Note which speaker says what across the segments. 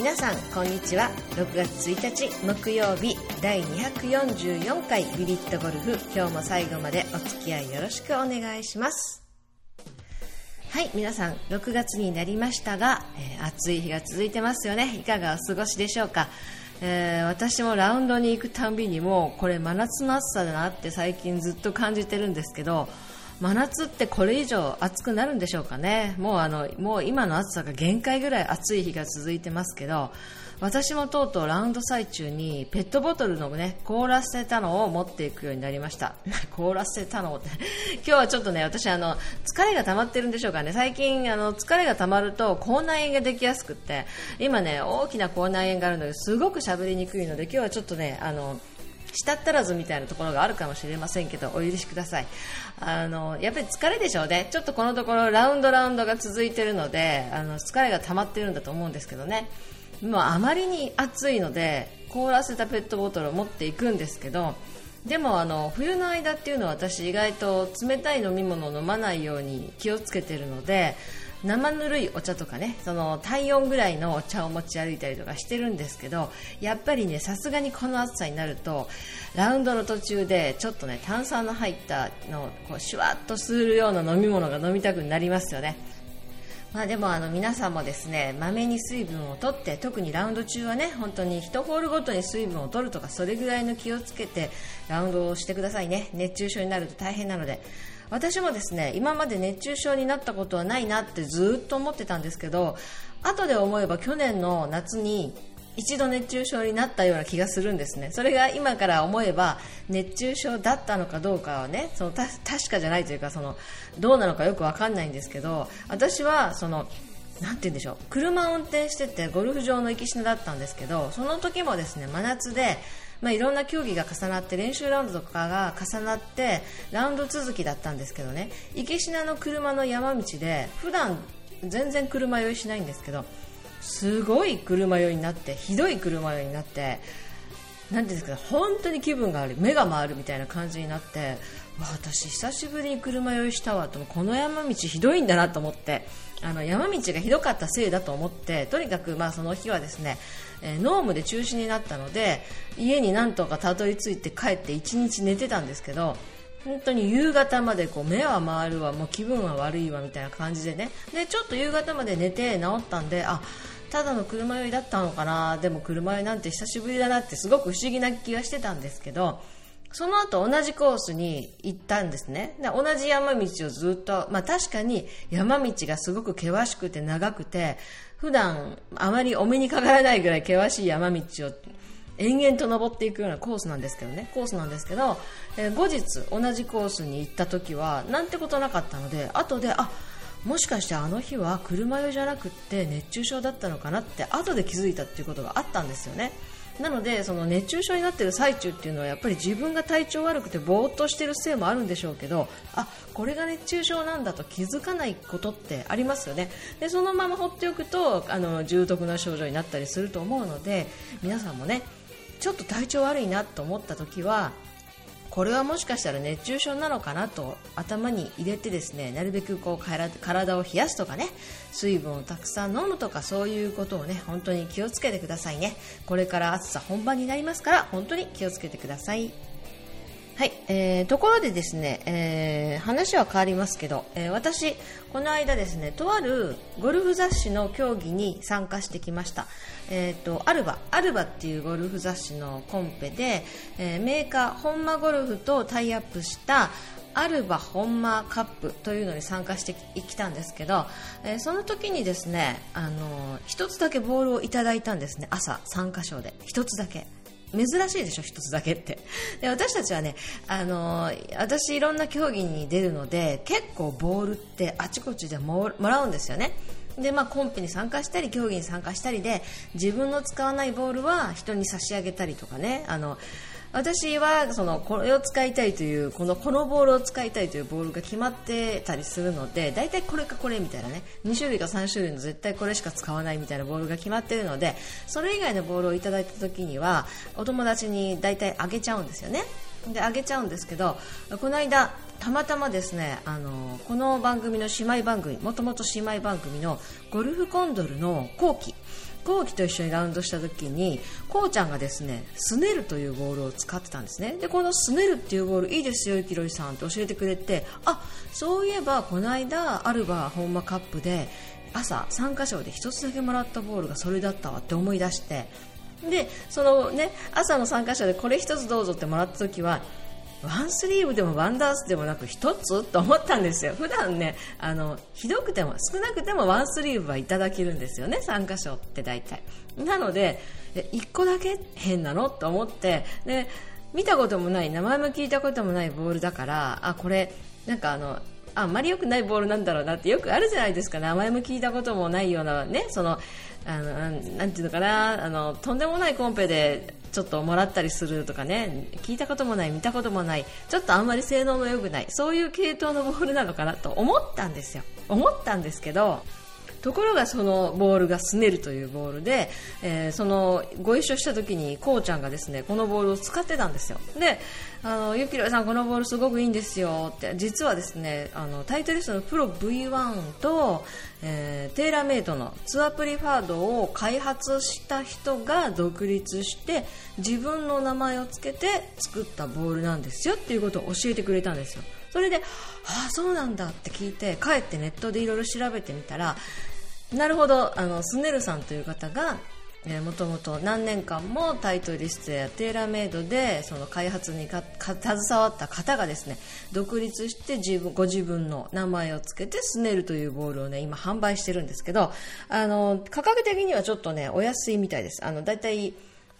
Speaker 1: 皆さんこんにちは。6月1日木曜日第244回ビビットゴルフ今日も最後までお付き合いよろしくお願いします。はい皆さん6月になりましたが、えー、暑い日が続いてますよね。いかがお過ごしでしょうか。えー、私もラウンドに行くたんびにもうこれ真夏の暑さだなって最近ずっと感じてるんですけど真夏ってこれ以上暑くなるんでしょうかね。もうあのもう今の暑さが限界ぐらい暑い日が続いてますけど私もとうとうラウンド最中にペットボトルのね凍らせたのを持っていくようになりました。凍らせたのって。今日はちょっとね私あの疲れが溜まってるんでしょうかね。最近あの疲れが溜まると口内炎ができやすくって。今ね大きな口内炎があるのですごく喋りにくいので今日はちょっとねあの舌足らずみたいなところがあるかもしれませんけどお許しください。あのやっぱり疲れでしょうね。ちょっとこのところラウンドラウンドが続いてるのであの疲れが溜まってるんだと思うんですけどね。もうあまりに暑いので凍らせたペットボトルを持っていくんですけどでもあの冬の間っていうのは私意外と冷たい飲み物を飲まないように気をつけてるので生ぬるいお茶とかねその体温ぐらいのお茶を持ち歩いたりとかしてるんですけどやっぱりねさすがにこの暑さになるとラウンドの途中でちょっとね炭酸の入ったのこうシュワッとするような飲み物が飲みたくなりますよね。まあ、でもあの皆さんもですねまめに水分をとって特にラウンド中はね本当に1ホールごとに水分を取るとかそれぐらいの気をつけてラウンドをしてくださいね。熱中症になると大変なので。私もですね今まで熱中症になったことはないなってずっと思ってたんですけど後で思えば去年の夏に一度熱中症になったような気がするんですね。それが今から思えば熱中症だったのかどうかはねその確かじゃないというかそのどうなのかよくわかんないんですけど私はそのなんて言うんでしょう車を運転しててゴルフ場の行きしなだったんですけどその時もですね真夏でまあ、いろんな競技が重なって練習ラウンドとかが重なってラウンド続きだったんですけどね。池品の車の山道で普段全然車酔いしないんですけどすごい車酔いになってひどい車酔いになってなんですか本当に気分が悪い目が回るみたいな感じになって私久しぶりに車酔いしたわとこの山道ひどいんだなと思ってあの山道がひどかったせいだと思ってとにかくまあその日はですね、えー、ノームで中止になったので家になんとかたどり着いて帰って1日寝てたんですけど本当に夕方までこう目は回るわもう気分は悪いわみたいな感じでね。でちょっと夕方まで寝て治ったんであただの車酔いだったのかなでも車酔いなんて久しぶりだなってすごく不思議な気がしてたんですけどその後同じコースに行ったんですね。で同じ山道をずっと、まあ確かに山道がすごく険しくて長くて、普段あまりお目にかからないぐらい険しい山道を延々と登っていくようなコースなんですけどね、コースなんですけど、えー、後日同じコースに行った時はなんてことなかったので、後で、あ、もしかしてあの日は車酔いじゃなくって熱中症だったのかなって後で気づいたっていうことがあったんですよね。なのでその熱中症になっている最中っていうのはやっぱり自分が体調悪くてぼーっとしているせいもあるんでしょうけどあこれが熱中症なんだと気づかないことってありますよね。でそのまま放っておくとあの重篤な症状になったりすると思うので皆さんもねちょっと体調悪いなと思った時はこれはもしかしたら熱中症なのかなと頭に入れてですねなるべくこう体を冷やすとかね水分をたくさん飲むとかそういうことをね本当に気をつけてくださいね。これから暑さ本番になりますから本当に気をつけてください。はい、えー、ところでですね、えー、話は変わりますけど、えー、私、この間ですね、とあるゴルフ雑誌の競技に参加してきました。えっ、ー、と、アルバ、アルバっていうゴルフ雑誌のコンペで、えー、メーカー、本間ゴルフとタイアップしたアルバ本間カップというのに参加してきたんですけど、えー、その時にですね、あのー、一つだけボールをいただいたんですね、朝3箇所で。一つだけ。珍しいでしょ、一つだけって。で私たちはね、あのー、私いろんな競技に出るので、結構ボールってあちこちでもらうんですよね。で、まあ、コンペに参加したり競技に参加したりで自分の使わないボールは人に差し上げたりとかねあの私はそのこれを使いたいというこのこのボールを使いたいというボールが決まってたりするので大体これかこれみたいなね2種類か3種類の絶対これしか使わないみたいなボールが決まっているのでそれ以外のボールをいただいた時にはお友達に大体あげちゃうんですよね。であげちゃうんですけどこの間たまたまですねあのこの番組の姉妹番組もともと姉妹番組のゴルフコンドルの後期後期と一緒にラウンドした時にこうちゃんがですねスネルというボールを使ってたんですね。でこのスネルっていうボールいいですよゆきろりさんって教えてくれてあそういえばこの間アルバ本間カップで朝参加賞で1つだけもらったボールがそれだったわって思い出してでそのね朝の参加者でこれ1つどうぞってもらった時はワンスリーブでもワンダースでもなく1つと思ったんですよ。普段ねあのひどくても少なくてもワンスリーブはいただけるんですよね参加賞って大体。なので1個だけ変なのと思ってで見たこともない名前も聞いたこともないボールだからあこれなんかあのあんまり良くないボールなんだろうなってよくあるじゃないですか。名前も聞いたこともないようなねそのあのなんていうのかなあのとんでもないコンペでちょっともらったりするとかね。聞いたこともない見たこともない。ちょっとあんまり性能の良くない。そういう系統のボールなのかなと思ったんですよ。思ったんですけどところがそのボールがスネルというボールで、えー、そのご一緒した時にこうちゃんがですねこのボールを使ってたんですよ。であのゆきろさんこのボールすごくいいんですよって。実はですねあのタイトリストのプロ V1 と、えー、テーラーメイドのツアプリファードを開発した人が独立して自分の名前を付けて作ったボールなんですよっていうことを教えてくれたんですよ。それで、ああ、そうなんだって聞いて、帰ってネットでいろいろ調べてみたら、なるほどあのスネルさんという方がえもともと何年間もタイトリストやテーラーメイドでその開発に携わった方がですね独立して自分ご自分の名前を付けてスネルというボールをね今販売してるんですけどあの価格的にはちょっとねお安いみたいです。あのだい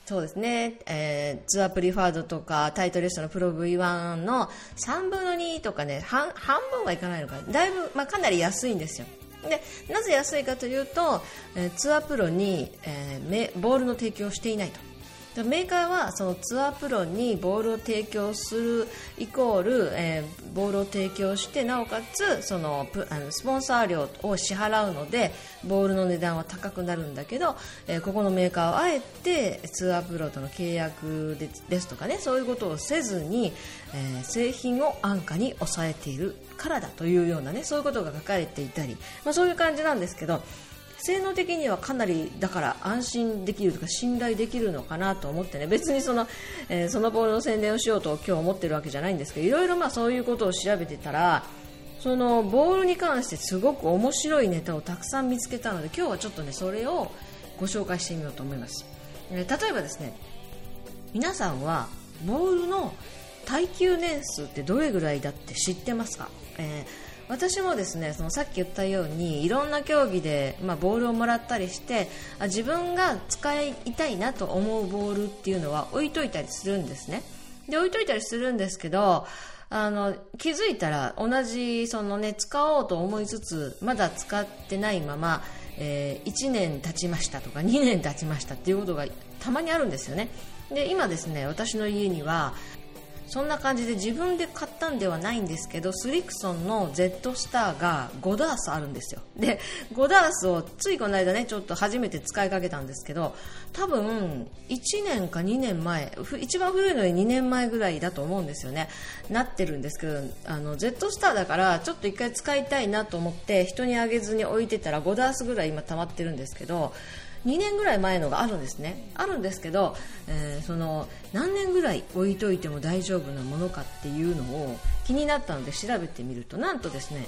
Speaker 1: そうですね、えー、ツアープリファードとかタイトリストのプロ V1 の3分の2とかね半半分はいかないのかだいぶ、まあ、かなり安いんですよ。でなぜ安いかというと、えー、ツアープロに、えー、ボールの提供をしていないと。メーカーはそのツアープロにボールを提供するイコール、えー、ボールを提供してなおかつそのあのスポンサー料を支払うのでボールの値段は高くなるんだけど、えー、ここのメーカーはあえてツアープロとの契約でですとかねそういうことをせずに、えー、製品を安価に抑えているからだというようなねそういうことが書かれていたり、まあ、そういう感じなんですけど性能的にはかなりだから安心できるとか信頼できるのかなと思ってね。別にその,、えー、そのボールの宣伝をしようと今日思ってるわけじゃないんですけどいろいろまあそういうことを調べてたらそのボールに関してすごく面白いネタをたくさん見つけたので今日はちょっとねそれをご紹介してみようと思います、えー、例えばですね皆さんはボールの耐久年数ってどれぐらいだって知ってますか、えー私もですねそのさっき言ったようにいろんな競技で、まあ、ボールをもらったりしてあ自分が使いたいなと思うボールっていうのは置いといたりするんですね。で置いといたりするんですけどあの気づいたら同じその、ね、使おうと思いつつまだ使ってないまま、えー、1年経ちましたとか2年経ちましたっていうことがたまにあるんですよね。で今ですね私の家にはそんな感じで自分で買ったんではないんですけどスリクソンの Z スターが5ダースあるんですよ。で5ダースをついこの間ねちょっと初めて使いかけたんですけど多分1年か2年前一番古いので2年前ぐらいだと思うんですよね。なってるんですけどあの Z スターだからちょっと1回使いたいなと思って人にあげずに置いてたら5ダースぐらい今溜まってるんですけど2年ぐらい前のがあるんですね。あるんですけど、えー、その何年ぐらい置いといても大丈夫なものかっていうのを気になったので調べてみるとなんとですね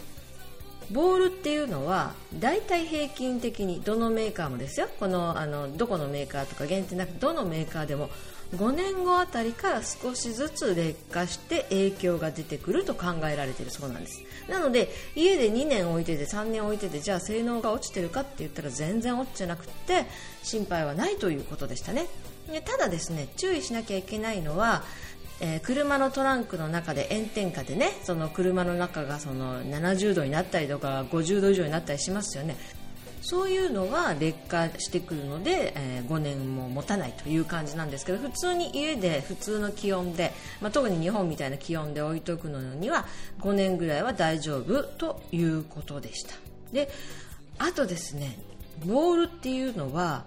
Speaker 1: ボールっていうのは大体平均的にどのメーカーもですよ。このあのどこのメーカーとか限定なくどのメーカーでも5年後あたりから少しずつ劣化して影響が出てくると考えられているそうなんです。なので家で2年置いてて3年置いててじゃあ性能が落ちてるかって言ったら全然落ちてなくて心配はないということでしたね。でただですね注意しなきゃいけないのはえー、車のトランクの中で炎天下でねその車の中がその70度になったりとか50度以上になったりしますよね。そういうのは劣化してくるので、えー、5年も持たないという感じなんですけど普通に家で普通の気温で、まあ、特に日本みたいな気温で置いとくのには5年ぐらいは大丈夫ということでした。であとですねボールっていうのは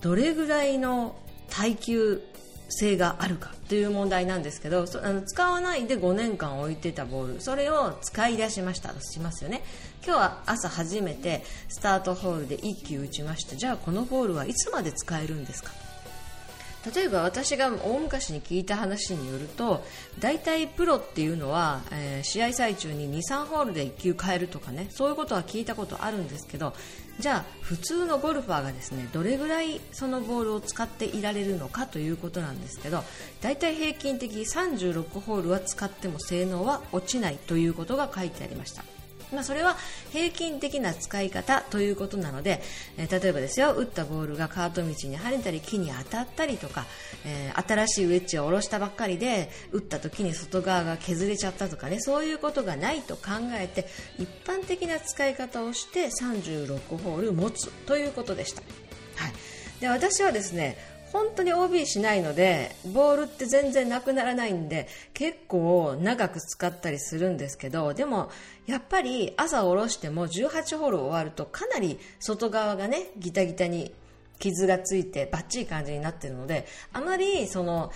Speaker 1: どれぐらいの耐久性があるかという問題なんですけどあの使わないで5年間置いてたボールそれを使い出しましたとしますよね。今日は朝初めてスタートホールで1球打ちました。じゃあこのボールはいつまで使えるんですか？例えば私が大昔に聞いた話によると大体プロっていうのは、えー、試合最中に23ホールで1球変えるとかねそういうことは聞いたことあるんですけどじゃあ普通のゴルファーがですねどれぐらいそのボールを使っていられるのかということなんですけど大体平均的36ホールは使っても性能は落ちないということが書いてありました。まあ、それは平均的な使い方ということなので、え、例えばですよ打ったボールがカート道に跳ねたり木に当たったりとか、えー、新しいウェッジを下ろしたばっかりで打った時に外側が削れちゃったとかねそういうことがないと考えて一般的な使い方をして36ホール持つということでした。はい、で私はですね本当に OB しないのでボールって全然なくならないんで結構長く使ったりするんですけどでもやっぱり朝下ろしても18ホール終わるとかなり外側がねギタギタに傷がついてバッチリ感じになってるのであまりその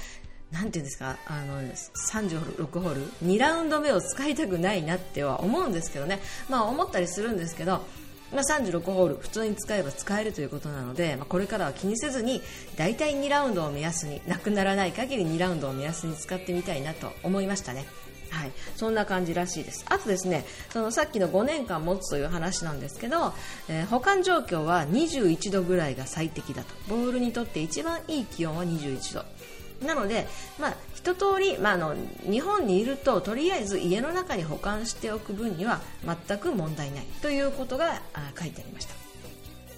Speaker 1: なんていうんですかあの36ホール2ラウンド目を使いたくないなっては思うんですけどね。まあ思ったりするんですけどまあ、36ホール普通に使えば使えるということなので、まあ、これからは気にせずに大体2ラウンドを目安になくならない限り2ラウンドを目安に使ってみたいなと思いましたね。はい、そんな感じらしいです。あとですね、そのさっきの5年間持つという話なんですけど、えー、保管状況は21度ぐらいが最適だと。ボールにとって一番いい気温は21度。なので、まあ、一通り、まあ、の日本にいるととりあえず家の中に保管しておく分には全く問題ない。ということが書いてありました。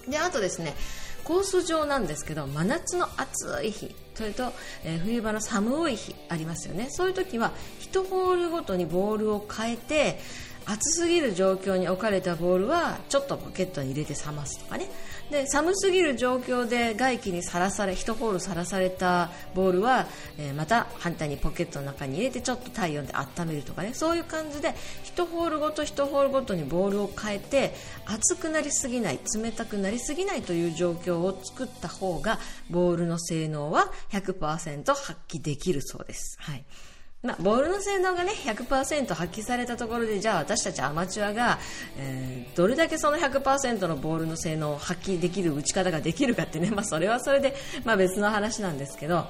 Speaker 1: であとですねコース上なんですけど真夏の暑い日。それと、えー、冬場の寒い日ありますよね。そういう時は1ホールごとにボールを変えて暑すぎる状況に置かれたボールはちょっとポケットに入れて冷ますとかね。で寒すぎる状況で外気にさらされ1ホールさらされたボールは、えー、また反対にポケットの中に入れてちょっと体温で温めるとかね。そういう感じで1ホールごと1ホールごとにボールを変えて熱くなりすぎない冷たくなりすぎないという状況を作った方がボールの性能は100%発揮できるそうです。はい。まあ、ボールの性能がね100%発揮されたところでじゃあ私たちアマチュアが、えー、どれだけその100%のボールの性能を発揮できる打ち方ができるかってね、まあ、それはそれで、まあ、別の話なんですけど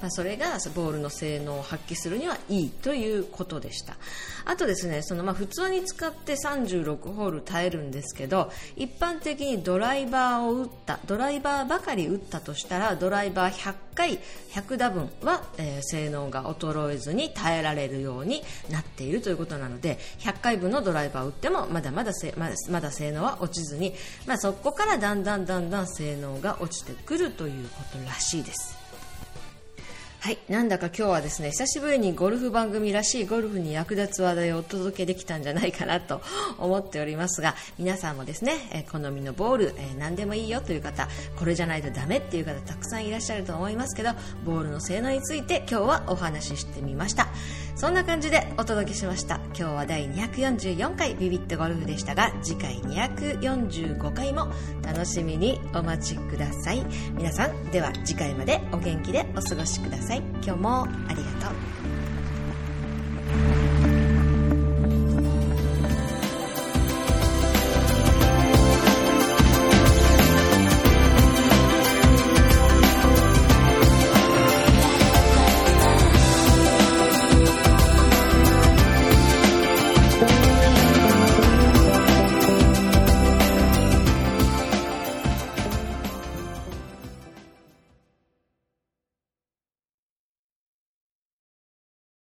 Speaker 1: まあ、それがボールの性能を発揮するにはいいということでしたあとですねそのまあ普通に使って36ホール耐えるんですけど一般的にドライバーを打ったドライバーばかり打ったとしたらドライバー100回100打分は、えー、性能が衰えずに耐えられるようになっているということなので100回分のドライバーを打ってもまだまだままだ性能は落ちずに、まあ、そこからだんだんだんだん性能が落ちてくるということらしいです。はい、なんだか今日はですね久しぶりにゴルフ番組らしいゴルフに役立つ話題をお届けできたんじゃないかなと思っておりますが皆さんもですね、え好みのボール、え、何でもいいよという方これじゃないとダメっていう方たくさんいらっしゃると思いますけどボールの性能について今日はお話ししてみました。そんな感じでお届けしました。今日は第244回ビビットゴルフでしたが次回245回も楽しみにお待ちください。皆さんでは次回までお元気でお過ごしください。今日もありがとう。